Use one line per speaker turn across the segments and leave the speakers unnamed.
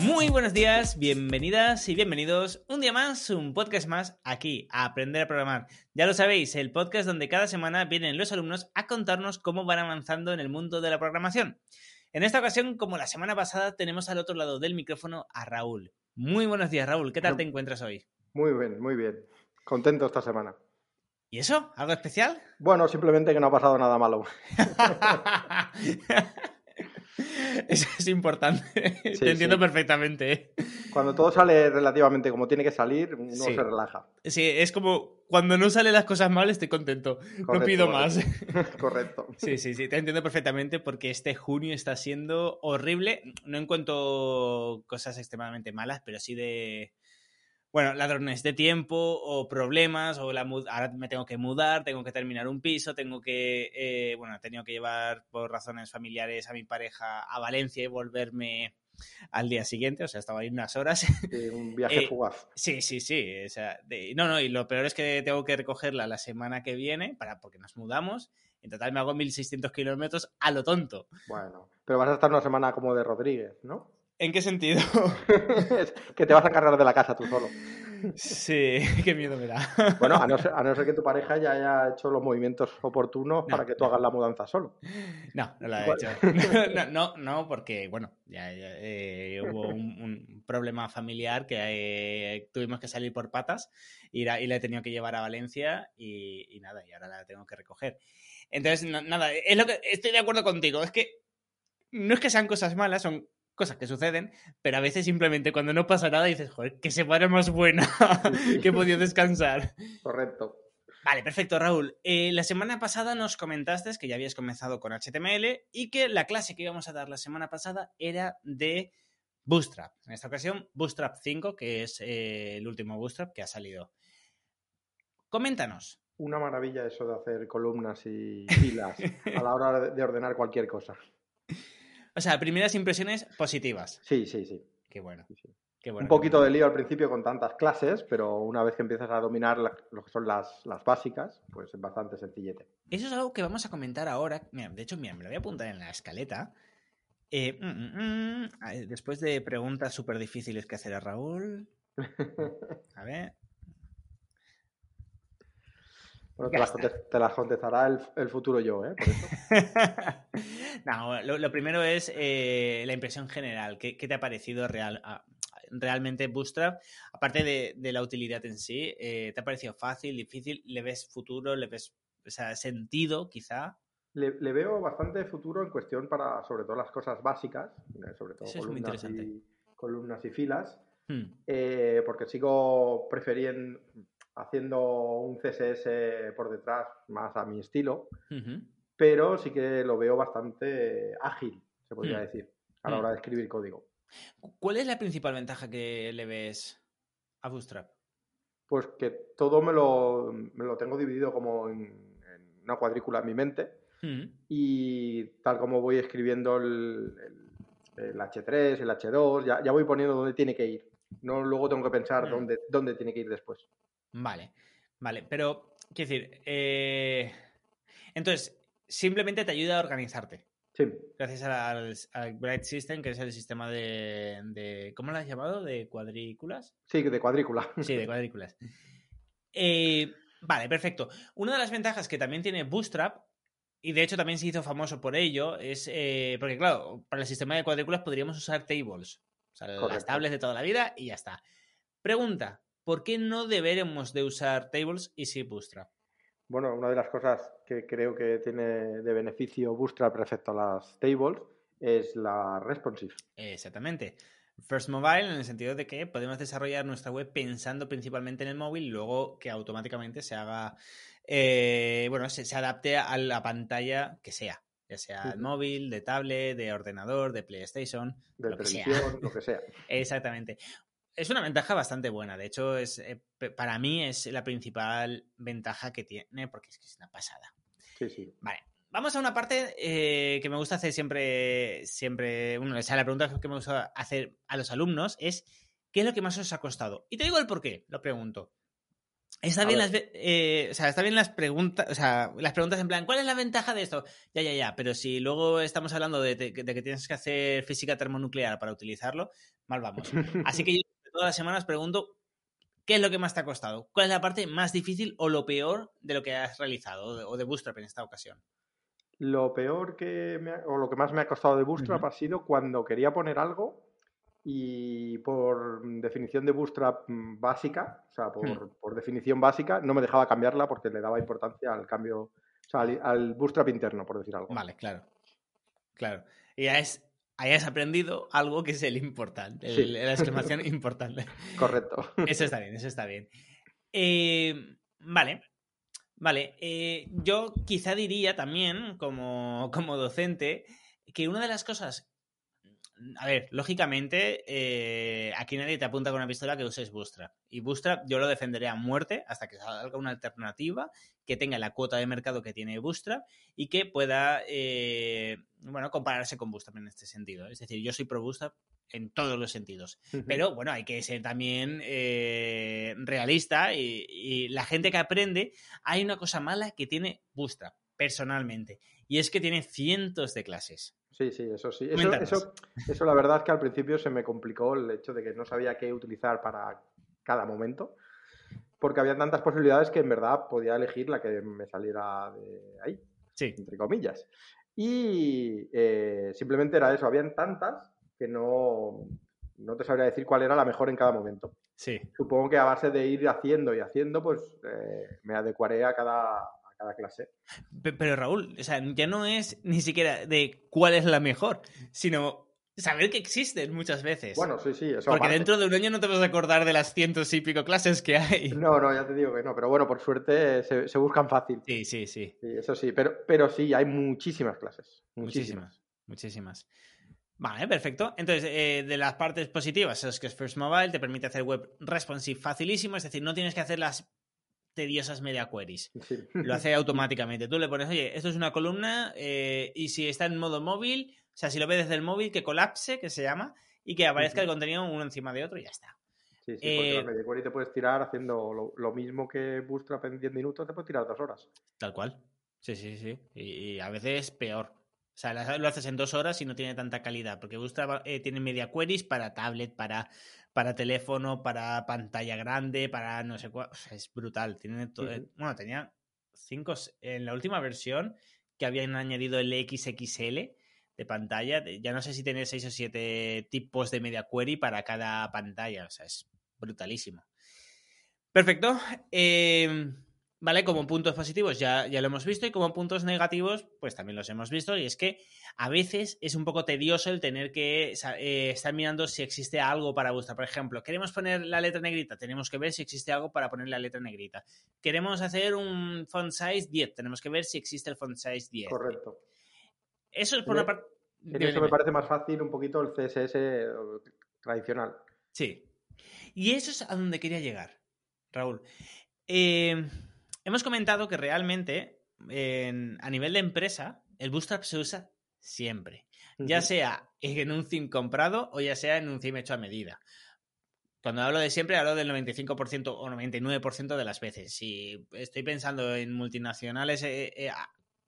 Muy buenos días, bienvenidas y bienvenidos un día más, un podcast más aquí a Aprender a Programar. Ya lo sabéis, el podcast donde cada semana vienen los alumnos a contarnos cómo van avanzando en el mundo de la programación. En esta ocasión, como la semana pasada, tenemos al otro lado del micrófono a Raúl. Muy buenos días, Raúl. ¿Qué tal te encuentras hoy?
Muy bien, muy bien. Contento esta semana.
¿Y eso? ¿Algo especial?
Bueno, simplemente que no ha pasado nada malo.
Eso es importante. Te entiendo
sí.
perfectamente. ¿eh?
Cuando todo sale relativamente como tiene que salir, uno
Sí.
se relaja.
Sí, es como cuando no salen las cosas mal, estoy contento. no pido más.
Correcto.
Sí, sí, sí, te entiendo perfectamente porque este junio está siendo horrible. No encuentro cosas extremadamente malas, pero sí de, bueno, ladrones de tiempo o problemas, o la mud- ahora me tengo que mudar, tengo que terminar un piso, tengo que, eh, bueno, he tenido que llevar por razones familiares a mi pareja a Valencia y volverme al día siguiente, o sea, estaba ahí unas horas.
Sí, un viaje
Eh,
fugaz.
Sí, sí, sí. O sea, de- no, no, y lo peor es que tengo que recogerla la semana que viene para, porque nos mudamos. En total me hago 1.600 kilómetros a lo tonto.
Bueno, pero vas a estar una semana como de Rodríguez, ¿no?
¿En qué sentido?
Que te vas a encargar de la casa tú solo.
sí, qué miedo me da.
Bueno, a no ser, a no ser que tu pareja ya haya hecho los movimientos oportunos para que tú
no.
hagas la mudanza solo.
No, no lo he hecho. No, no, porque, bueno, ya, ya, eh, hubo un, un problema familiar que eh, tuvimos que salir por patas y, la, y la he tenido que llevar a Valencia y, y nada, y ahora la tengo que recoger. Entonces, nada, es lo que estoy de acuerdo contigo. Es que no es que sean cosas malas, son cosas que suceden, pero a veces simplemente cuando no pasa nada dices, joder, qué semana más buena, que he podido descansar.
Correcto.
Vale, perfecto, Raúl. Eh, la semana pasada nos comentaste que ya habías comenzado con HTML y que la clase que íbamos a dar la semana pasada era de Bootstrap. En esta ocasión, Bootstrap 5, que es eh, el último Bootstrap que ha salido. Coméntanos.
Una maravilla eso de hacer columnas y filas a la hora de- de ordenar cualquier cosa.
O sea, primeras impresiones positivas.
Sí, sí, sí.
Qué bueno.
sí, sí.
Qué bueno
un poquito
bueno.
de lío al principio con tantas clases, pero una vez que empiezas a dominar lo que son las, las básicas, pues es bastante sencillete.
Eso es algo que vamos a comentar ahora. Mira, de hecho, mira, me lo voy a apuntar en la escaleta. Eh, mm, mm, mm. Después de preguntas súper difíciles que hacer a Raúl. A ver.
Bueno, te las, te contestará el, el futuro yo, ¿eh? Por eso.
no, lo, lo primero es eh, la impresión general. ¿Qué, qué te ha parecido real, realmente Bootstrap? Aparte de, de la utilidad en sí, eh, ¿te ha parecido fácil, difícil? ¿Le ves futuro? ¿Le ves o sea, sentido, quizá?
Le, le veo bastante futuro en cuestión para, sobre todo, las cosas básicas, eh, sobre todo
Eso es muy
columnas,
interesante.
y, columnas y filas,
Hmm.
eh, porque sigo prefiriendo haciendo un CSS por detrás más a mi estilo, pero sí que lo veo bastante ágil, se podría
Hmm.
decir, a la
Hmm.
hora de escribir código.
¿Cuál es la principal ventaja que le ves a Bootstrap?
Pues que todo me lo, me lo tengo dividido como en, en una cuadrícula en mi mente
Hmm.
y tal como voy escribiendo el, el- el H3, el H2, ya, ya voy poniendo dónde tiene que ir. No luego tengo que pensar dónde, dónde tiene que ir después.
Vale, vale, pero quiero decir, eh, entonces, simplemente te ayuda a organizarte.
Sí,
Gracias al, al Bright System, que es el sistema de, de- ¿Cómo lo has llamado? ¿De cuadrículas?
sí, de cuadrícula.
Sí, de cuadrículas. Eh, vale, perfecto. Una de las ventajas que también tiene Bootstrap, y de hecho también se hizo famoso por ello, es. eh, porque, claro, para el sistema de cuadrículas podríamos usar tables. O sea, las tables de toda la vida y ya está. Pregunta: ¿por qué no deberemos de usar tables y sí Bootstrap?
Bueno, una de las cosas que creo que tiene de beneficio Bootstrap respecto a las tables es la responsive.
Exactamente. First Mobile en el sentido de que podemos desarrollar nuestra web pensando principalmente en el móvil luego que automáticamente se haga, eh, bueno, se, se adapte a la pantalla que sea, ya sea el móvil, de tablet, de ordenador, de PlayStation,
de
lo que sea.
televisión, lo que sea.
Exactamente. Es una ventaja bastante buena. De hecho, es eh, para mí es la principal ventaja que tiene, porque es que es una pasada.
Sí, sí.
Vale. Vamos a una parte eh, que me gusta hacer siempre, siempre, bueno, o sea, la pregunta que me gusta hacer a los alumnos es, ¿qué es lo que más os ha costado? Y te digo el por qué, lo pregunto. Está bien, las, eh, o sea, está bien las preguntas, o sea, las preguntas en plan, ¿cuál es la ventaja de esto? Ya, ya, ya, pero si luego estamos hablando de, de, que tienes que hacer física termonuclear para utilizarlo, mal vamos. Así que yo todas las semanas pregunto, ¿qué es lo que más te ha costado? ¿Cuál es la parte más difícil o lo peor de lo que has realizado o de Bootstrap en esta ocasión?
Lo peor que me o lo que más me ha costado de Bootstrap ha sido cuando quería poner algo y por definición de Bootstrap mm, básica, o sea, hmm. por, definición básica, no me dejaba cambiarla porque le daba importancia al cambio, o sea, al, Bootstrap interno, por decir algo.
Vale, claro. Claro. Y ya es, hayas aprendido algo que es el importante, la exclamación importante.
Correcto.
Eso está bien, eso está bien. Eh, vale. Vale, eh, yo quizá diría también, como, como docente, que una de las cosas a ver, lógicamente, eh, aquí nadie te apunta con una pistola que uses Bootstrap. Y Bootstrap yo lo defenderé a muerte hasta que salga una alternativa que tenga la cuota de mercado que tiene Bootstrap y que pueda, eh, bueno, compararse con Bootstrap en este sentido. Es decir, yo soy pro Bootstrap en todos los sentidos. Pero bueno, hay que ser también eh, realista y, y la gente que aprende, hay una cosa mala que tiene Bootstrap, personalmente, y es que tiene cientos de clases.
Sí, sí, eso sí. Eso, eso, la verdad es que al principio se me complicó el hecho de que no sabía qué utilizar para cada momento, porque había tantas posibilidades que en verdad podía elegir la que me saliera de ahí,
sí.
entre comillas. Y eh, simplemente era eso, habían tantas que no, no te sabría decir cuál era la mejor en cada momento.
Sí.
Supongo que a base de ir haciendo y haciendo, pues eh, me adecuaré a cada, cada clase.
Pero Raúl, o sea, ya no es ni siquiera de cuál es la mejor, sino saber que existen muchas veces.
Bueno, sí, sí, eso.
Porque dentro de un año no te vas a acordar de las cientos y pico clases que hay.
No, no, ya te digo que no, pero bueno, por suerte se, buscan fácil.
Sí, sí, sí,
sí. Eso sí, pero, pero sí, hay muchísimas clases.
Muchísimas, muchísimas. Vale, perfecto. Entonces, eh, de las partes positivas es que First Mobile, te permite hacer web responsive facilísimo, es decir, no tienes que hacer las tediosas media queries. Lo hace automáticamente. Tú le pones, oye, esto es una columna eh, y si está en modo móvil, o sea, si lo ves desde el móvil, que colapse, que se llama, y que aparezca el contenido uno encima de otro y ya está.
Sí, sí, porque la eh, media query te puedes tirar haciendo lo, mismo que Bootstrap en 10 minutos, te puedes tirar dos horas.
Tal cual. Sí, sí, sí. Y, a veces peor. O sea, lo haces en dos horas y no tiene tanta calidad, porque Bootstrap eh, tiene media queries para tablet, para para teléfono, para pantalla grande, para no sé cuál. es brutal. Tiene todo, eh, Bueno, tenía cinco. En la última versión que habían añadido el XXL de pantalla, ya no sé si tiene seis o siete tipos de media query para cada pantalla. O sea, es brutalísimo. Perfecto. Eh, ¿vale? Como puntos positivos ya, ya lo hemos visto y como puntos negativos, pues también los hemos visto. Y es que a veces es un poco tedioso el tener que eh, estar mirando si existe algo para buscar. Por ejemplo, queremos poner la letra negrita, tenemos que ver si existe algo para poner la letra negrita. Queremos hacer un font size 10, tenemos que ver si existe el font size 10.
Correcto.
Eso es por una parte...
eso me parece más fácil un poquito el CSS tradicional.
Sí. Y eso es a donde quería llegar, Raúl. Eh, Hemos comentado que realmente a nivel de empresa el Bootstrap se usa siempre, ya sea en un theme comprado o ya sea en un theme hecho a medida. Cuando hablo de siempre, hablo del 95% o 99% de las veces. Si estoy pensando en multinacionales eh, eh,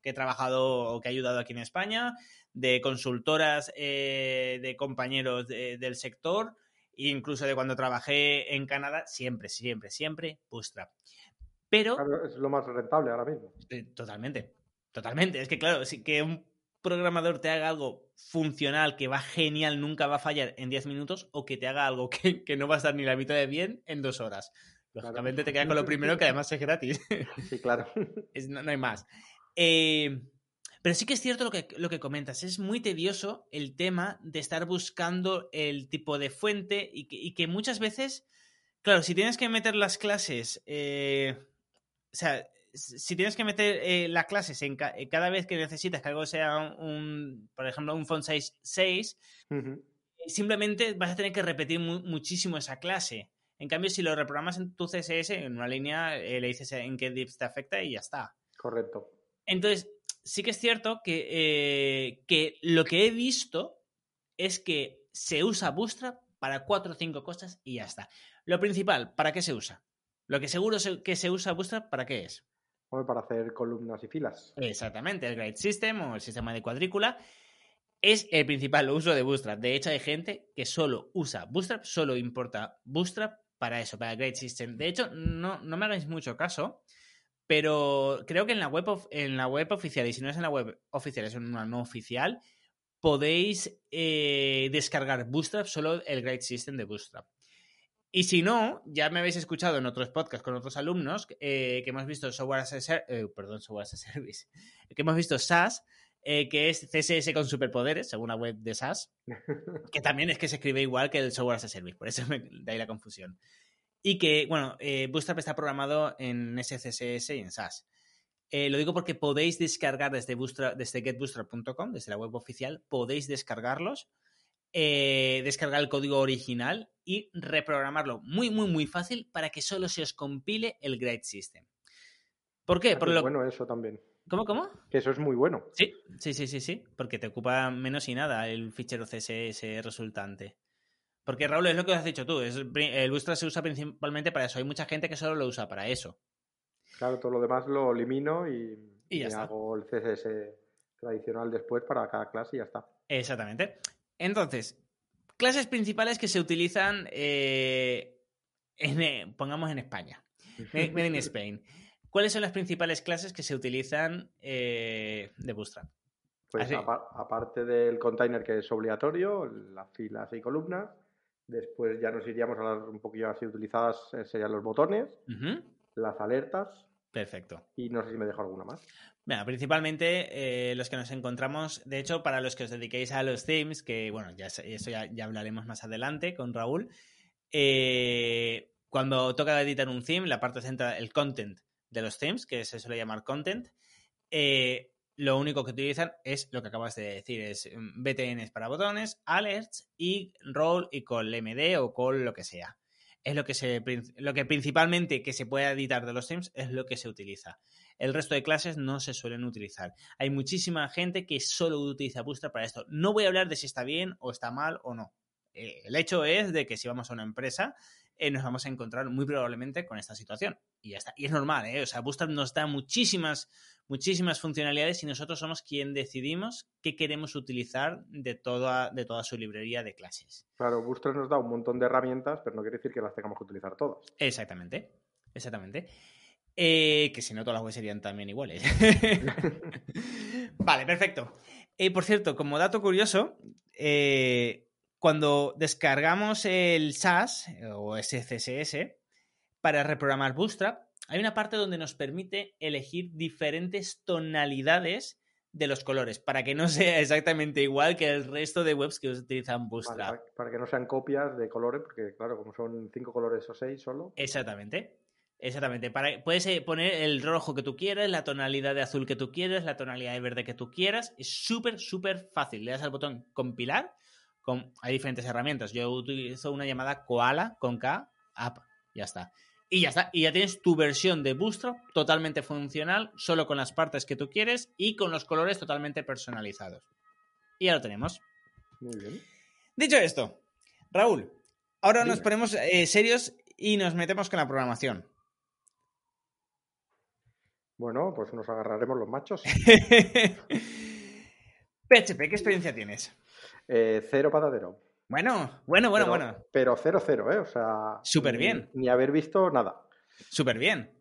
que he trabajado o que he ayudado aquí en España, de consultoras eh, de compañeros del sector, incluso de cuando trabajé en Canadá, siempre, siempre, siempre Bootstrap. Pero.
es lo más rentable ahora mismo.
totalmente. Totalmente. Es que, claro, si que un programador te haga algo funcional que va genial, nunca va a fallar en 10 minutos, o que te haga algo que, no va a estar ni la mitad de bien en dos horas. Lógicamente te queda con lo primero que además es gratis.
Sí, claro.
no, hay más. Eh, pero sí que es cierto lo que, lo que comentas. Es muy tedioso el tema de estar buscando el tipo de fuente y que, muchas veces, claro, si tienes que meter las clases eh, o sea, si tienes que meter eh, las clases en cada vez que necesitas que algo sea un, por ejemplo, un font size 6, simplemente vas a tener que repetir muchísimo esa clase. En cambio, si lo reprogramas en tu CSS, en una línea, eh, le dices en qué dips te afecta y ya está.
Correcto.
Entonces, sí que es cierto que, eh, que lo que he visto es que se usa Bootstrap para cuatro o cinco cosas y ya está. Lo principal, ¿para qué se usa? Lo que seguro que se usa Bootstrap, ¿para qué es?
para hacer columnas y filas.
Exactamente, el Grade System o el sistema de cuadrícula es el principal uso de Bootstrap. De hecho, hay gente que solo usa Bootstrap, solo importa Bootstrap para eso, para el Grade System. De hecho, no, no me hagáis mucho caso, pero creo que en la, web en la web oficial, y si no es en la web oficial, es en una no oficial, podéis eh, descargar Bootstrap, solo el Grade System de Bootstrap. Y si no, ya me habéis escuchado en otros podcasts con otros alumnos eh, que hemos visto Software as a, eh, perdón, Software as a Service, que hemos visto SAS, que es CSS con superpoderes, según la web de SAS, que también es que se escribe igual que el Software as a Service, por eso me da ahí la confusión. Y que, bueno, Bootstrap está programado en SCSS y en SAS. Eh, lo digo porque podéis descargar desde, desde getbootstrap.com, desde la web oficial, podéis descargarlos, eh, descargar el código original y reprogramarlo muy, muy, muy fácil para que solo se os compile el Grade System. ¿Por qué?
Ah,
Por lo...
bueno eso también.
¿Cómo, cómo?
Que eso es muy bueno.
Sí, sí, sí, sí, sí, porque te ocupa menos y nada el fichero CSS resultante. Porque Raúl, es lo que has dicho tú, es, el Bootstrap se usa principalmente para eso. Hay mucha gente que solo lo usa para eso.
Claro, todo lo demás lo elimino y, hago el CSS tradicional después para cada clase y ya está.
Exactamente. Entonces, clases principales que se utilizan, eh, en, eh, pongamos en España, Made in Spain. ¿Cuáles son las principales clases que se utilizan eh, de Bootstrap?
Pues aparte del container que es obligatorio, las filas y columnas, después ya nos iríamos a las un poquillo así utilizadas, serían los botones, las alertas,
Perfecto.
Y no sé si me dejo alguna más.
Bueno, principalmente eh, los que nos encontramos, de hecho, para los que os dediquéis a los themes, que bueno, ya eso ya, hablaremos más adelante con Raúl. Eh, cuando toca editar un theme, la parte central, el content de los themes, que se suele llamar content, eh, lo único que utilizan es lo que acabas de decir, es mm, BTNs para botones, alerts y role y call MD o call lo que sea es lo que, se, lo que principalmente que se puede editar de los themes es lo que se utiliza. El resto de clases no se suelen utilizar. Hay muchísima gente que solo utiliza Bootstrap para esto. No voy a hablar de si está bien o está mal o no. Eh, el hecho es de que si vamos a una empresa eh, nos vamos a encontrar muy probablemente con esta situación. Y ya está. Y es normal, ¿eh? O sea, Bootstrap nos da muchísimas, muchísimas funcionalidades y nosotros somos quien decidimos qué queremos utilizar de toda, de toda su librería de clases.
Claro, Bootstrap nos da un montón de herramientas, pero no quiere decir que las tengamos que utilizar todas.
Exactamente. Exactamente. Eh, que si no, todas las webs serían también iguales. vale, perfecto. Y por cierto, como dato curioso, eh, cuando descargamos el SAS eh, o SCSS para reprogramar Bootstrap, hay una parte donde nos permite elegir diferentes tonalidades de los colores para que no sea exactamente igual que el resto de webs que utilizan Bootstrap.
para, que no sean copias de colores, porque claro, como son cinco colores o seis solo.
Exactamente. Exactamente. Para, puedes eh, poner el rojo que tú quieras, la tonalidad de azul que tú quieras, la tonalidad de verde que tú quieras. Es súper, súper fácil. Le das al botón compilar hay diferentes herramientas. Yo utilizo una llamada Koala con K, app, ya está. Y ya está. Y ya tienes tu versión de Bootstrap totalmente funcional, solo con las partes que tú quieres y con los colores totalmente personalizados. Y ya lo tenemos.
Muy bien.
Dicho esto, Raúl, ahora nos ponemos eh, serios y nos metemos con la programación.
Bueno, pues nos agarraremos los machos.
PHP, ¿qué experiencia tienes?
Eh, cero patatero.
Bueno, bueno, bueno, bueno.
Pero cero, cero, ¿eh? O sea.
Súper bien.
Ni, haber visto nada.
Súper bien.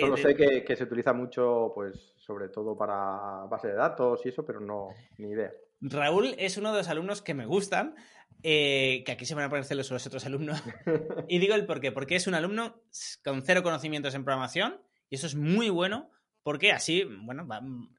Solo eh, sé que, se utiliza mucho, pues, sobre todo para base de datos y eso, pero no, ni idea.
Raúl es uno de los alumnos que me gustan, eh, que aquí se van a poner celos los otros alumnos. y digo el por qué, porque es un alumno con cero conocimientos en programación, y eso es muy bueno, porque así, bueno,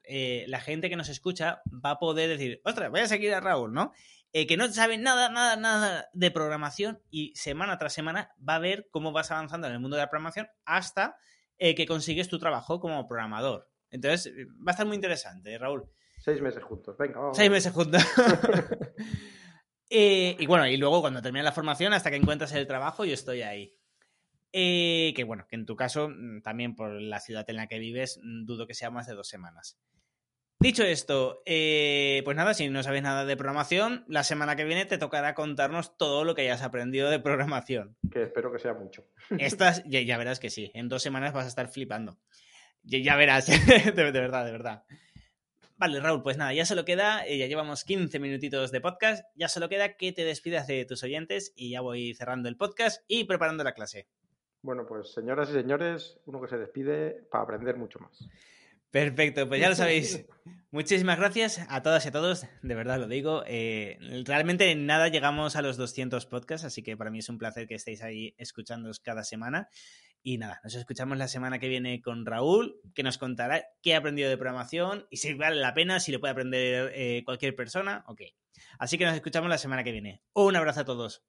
eh, la gente que nos escucha va a poder decir, ostras, voy a seguir a Raúl, ¿no? Eh, que no sabe nada, nada, nada de programación y semana tras semana va a ver cómo vas avanzando en el mundo de la programación hasta eh, que consigues tu trabajo como programador. Entonces, va a estar muy interesante, Raúl.
Seis meses juntos, venga, vamos.
Seis meses juntos. Eh, y bueno, y luego cuando termine la formación, hasta que encuentras el trabajo, yo estoy ahí. Eh, que bueno, que en tu caso, mm, también por la ciudad en la que vives, mm, dudo que sea más de dos semanas. Dicho esto, eh, pues nada, si no sabes nada de programación, la semana que viene te tocará contarnos todo lo que hayas aprendido de programación.
Que espero que sea mucho.
Estas, ya, verás que sí, en dos semanas vas a estar flipando. Ya, verás, de, verdad, de verdad. Vale, Raúl, pues nada, ya solo queda, eh, ya llevamos 15 minutitos de podcast, ya solo queda que te despidas de tus oyentes y ya voy cerrando el podcast y preparando la clase.
Bueno, pues señoras y señores, uno que se despide para aprender mucho más.
Perfecto, pues ya lo sabéis. Muchísimas gracias a todas y a todos, de verdad lo digo. Eh, realmente en nada llegamos a los 200 podcasts, así que para mí es un placer que estéis ahí escuchándoos cada semana. Y nada, nos escuchamos la semana que viene con Raúl, que nos contará qué ha aprendido de programación y si vale la pena, si lo puede aprender eh, cualquier persona, ok. Así que nos escuchamos la semana que viene. Un abrazo a todos.